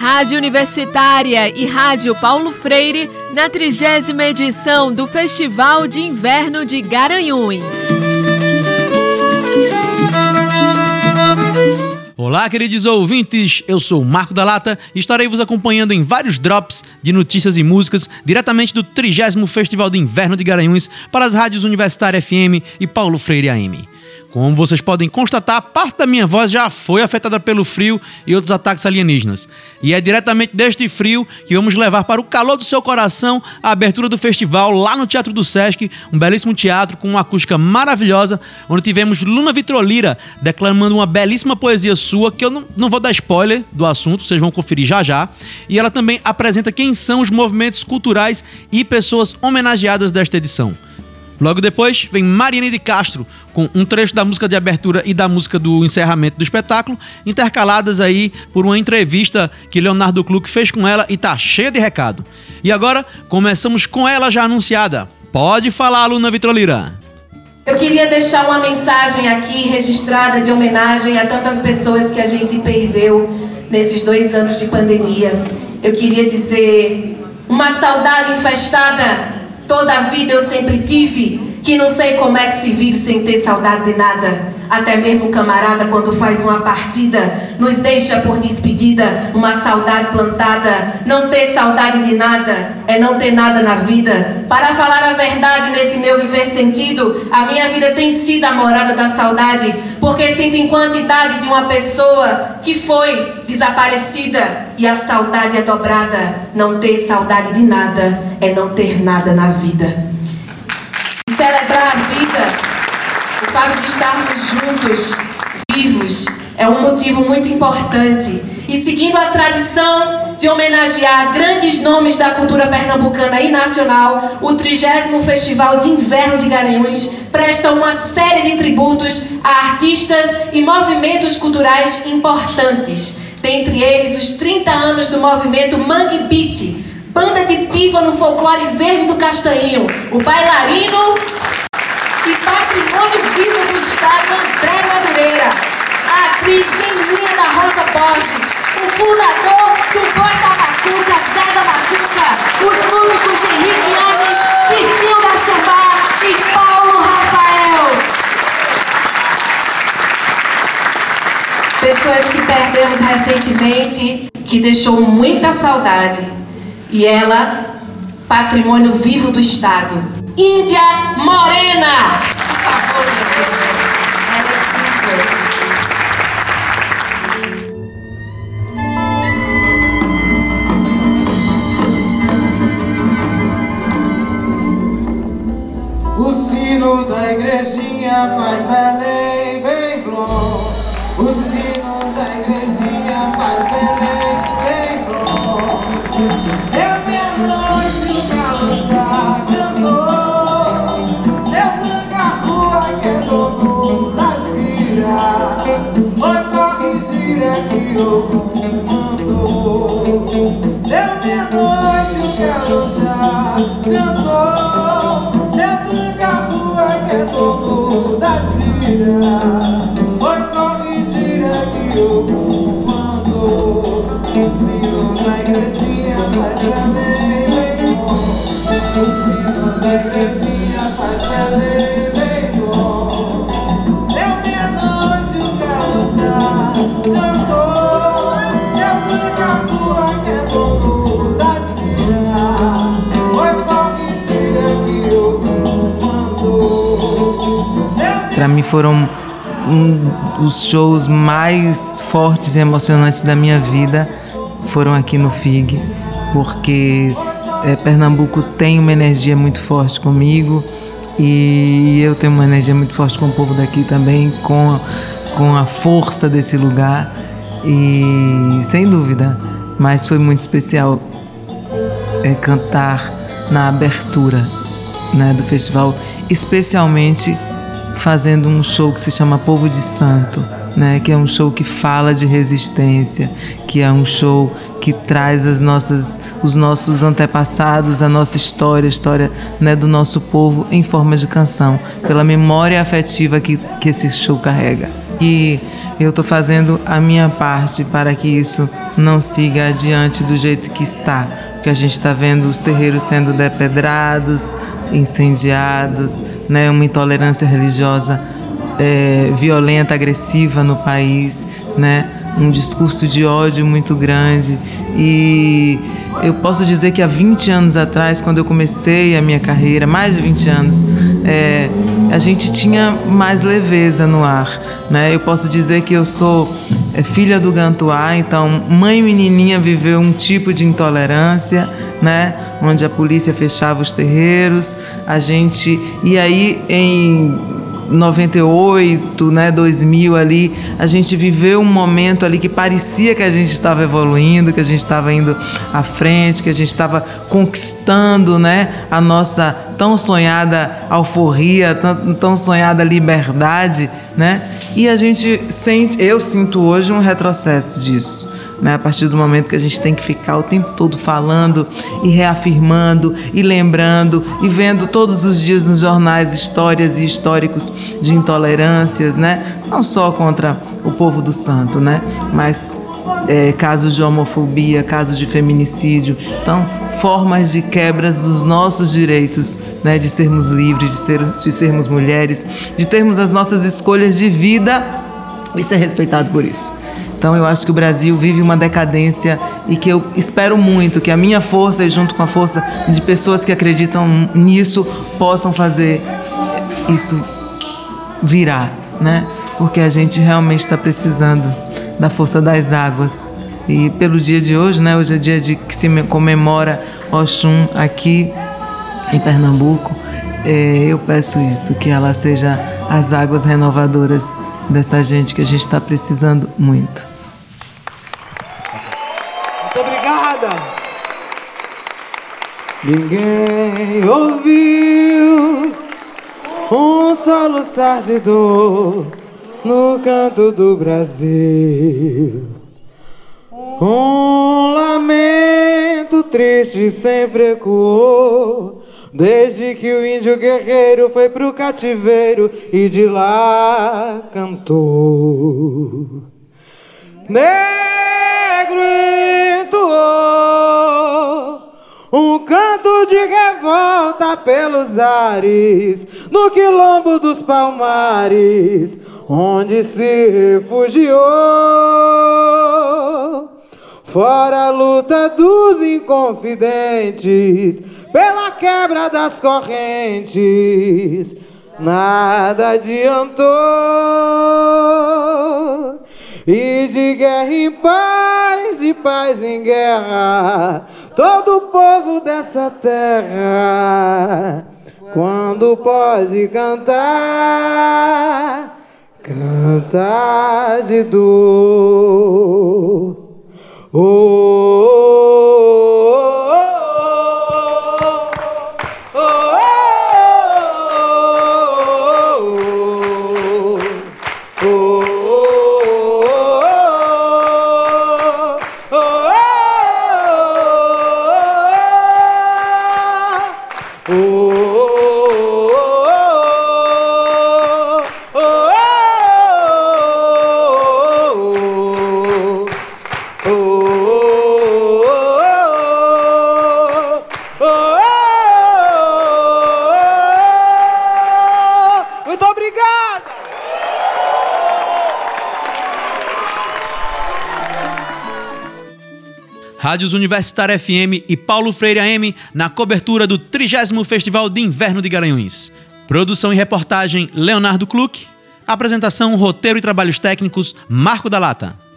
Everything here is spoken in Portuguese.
Rádio Universitária e Rádio Paulo Freire na trigésima edição do Festival de Inverno de Garanhuns. Olá, queridos ouvintes, eu sou Marco da Lata e estarei vos acompanhando em vários drops de notícias e músicas diretamente do 30 Festival de Inverno de Garanhuns para as rádios Universitária FM e Paulo Freire AM. Como vocês podem constatar, parte da minha voz já foi afetada pelo frio e outros ataques alienígenas. E é diretamente deste frio que vamos levar para o calor do seu coração a abertura do festival lá no Teatro do Sesc, um belíssimo teatro com uma acústica maravilhosa, onde tivemos Luna Vitrolira declamando uma belíssima poesia sua, que eu não, não vou dar spoiler do assunto, vocês vão conferir já já. E ela também apresenta quem são os movimentos culturais e pessoas homenageadas desta edição. Logo depois vem Mariane de Castro com um trecho da música de abertura e da música do encerramento do espetáculo, intercaladas aí por uma entrevista que Leonardo Kluck fez com ela e tá cheia de recado. E agora começamos com ela já anunciada. Pode falar, aluna Vitrolira. Eu queria deixar uma mensagem aqui registrada de homenagem a tantas pessoas que a gente perdeu nesses dois anos de pandemia. Eu queria dizer uma saudade infestada Toda a vida eu sempre tive que não sei como é que se vive sem ter saudade de nada. Até mesmo o camarada, quando faz uma partida, nos deixa por despedida uma saudade plantada. Não ter saudade de nada é não ter nada na vida. Para falar a verdade nesse meu viver sentido, a minha vida tem sido a morada da saudade, porque sinto em quantidade de uma pessoa que foi desaparecida e a saudade é dobrada. Não ter saudade de nada é não ter nada na vida. O fato de estarmos juntos, vivos, é um motivo muito importante. E seguindo a tradição de homenagear grandes nomes da cultura pernambucana e nacional, o 30 Festival de Inverno de Garanhuns presta uma série de tributos a artistas e movimentos culturais importantes. Dentre eles, os 30 anos do movimento Mangue Beat, banda de piva no folclore verde do Castanho, o bailarino e patrimônio vivo do Estado André Madureira, a atriz genuína da Rosa Borges, o fundador do Boi da Macuca, Zé da Macuca, os músicos Henrique Ames, Vitinho da Chambá e Paulo Rafael. Pessoas que perdemos recentemente, que deixou muita saudade. E ela, patrimônio vivo do Estado. Índia Morena. O sino da igrejinha faz Belém bem bom. O sino da igrejinha faz Belém bem bom. É Oi, corre, gira que o mandou Deu meia-noite, o galo já cantou Seu tranca-rua que é dono da gira. Oi, corre, gira que o mandou O sino da igrejinha faz Belém bem bom O sino da igrejinha faz Belém bem Para mim foram um, os shows mais fortes e emocionantes da minha vida foram aqui no FIG, porque é, Pernambuco tem uma energia muito forte comigo e eu tenho uma energia muito forte com o povo daqui também, com com a força desse lugar e sem dúvida, mas foi muito especial é, cantar na abertura né, do festival, especialmente fazendo um show que se chama Povo de Santo, né, que é um show que fala de resistência, que é um show que traz as nossas, os nossos antepassados, a nossa história, a história né, do nosso povo em forma de canção, pela memória afetiva que, que esse show carrega. E eu estou fazendo a minha parte para que isso não siga adiante do jeito que está. Porque a gente está vendo os terreiros sendo depedrados, incendiados, né? uma intolerância religiosa é, violenta, agressiva no país, né? um discurso de ódio muito grande. E eu posso dizer que há 20 anos atrás, quando eu comecei a minha carreira, mais de 20 anos, é, a gente tinha mais leveza no ar. Né? Eu posso dizer que eu sou é, filha do Gantuá, então mãe menininha viveu um tipo de intolerância, né? onde a polícia fechava os terreiros, a gente. E aí, em 98, né, 2000 ali, a gente viveu um momento ali que parecia que a gente estava evoluindo, que a gente estava indo à frente, que a gente estava conquistando, né, a nossa tão sonhada alforria, tão, tão sonhada liberdade, né? E a gente sente, eu sinto hoje um retrocesso disso né? A partir do momento que a gente tem que ficar o tempo todo falando e reafirmando e lembrando e vendo todos os dias nos jornais histórias e históricos de intolerâncias, né? Não só contra o povo do santo, né? Mas é, casos de homofobia, casos de feminicídio. Então, formas de quebras dos nossos direitos, né, de sermos livres, de, ser, de sermos mulheres, de termos as nossas escolhas de vida e ser respeitado por isso. Então eu acho que o Brasil vive uma decadência e que eu espero muito que a minha força e junto com a força de pessoas que acreditam nisso possam fazer isso virar, né? Porque a gente realmente está precisando da força das águas. E pelo dia de hoje, né? Hoje é dia de que se comemora Oxum aqui em Pernambuco. É, eu peço isso, que ela seja as águas renovadoras dessa gente que a gente está precisando muito. Muito obrigada. Ninguém ouviu um solo de no canto do Brasil. Um lamento triste sempre ecoou Desde que o índio guerreiro foi pro cativeiro e de lá cantou. Negro entoou um canto de revolta pelos ares, no quilombo dos palmares, onde se refugiou. Fora a luta dos inconfidentes, pela quebra das correntes, nada adiantou. E de guerra em paz, de paz em guerra, todo o povo dessa terra, quando pode cantar, cantar de dor. Oh, oh, Rádios Universitária FM e Paulo Freire AM na cobertura do 30 Festival de Inverno de Garanhuns. Produção e reportagem Leonardo Kluck. Apresentação, roteiro e trabalhos técnicos Marco da Lata.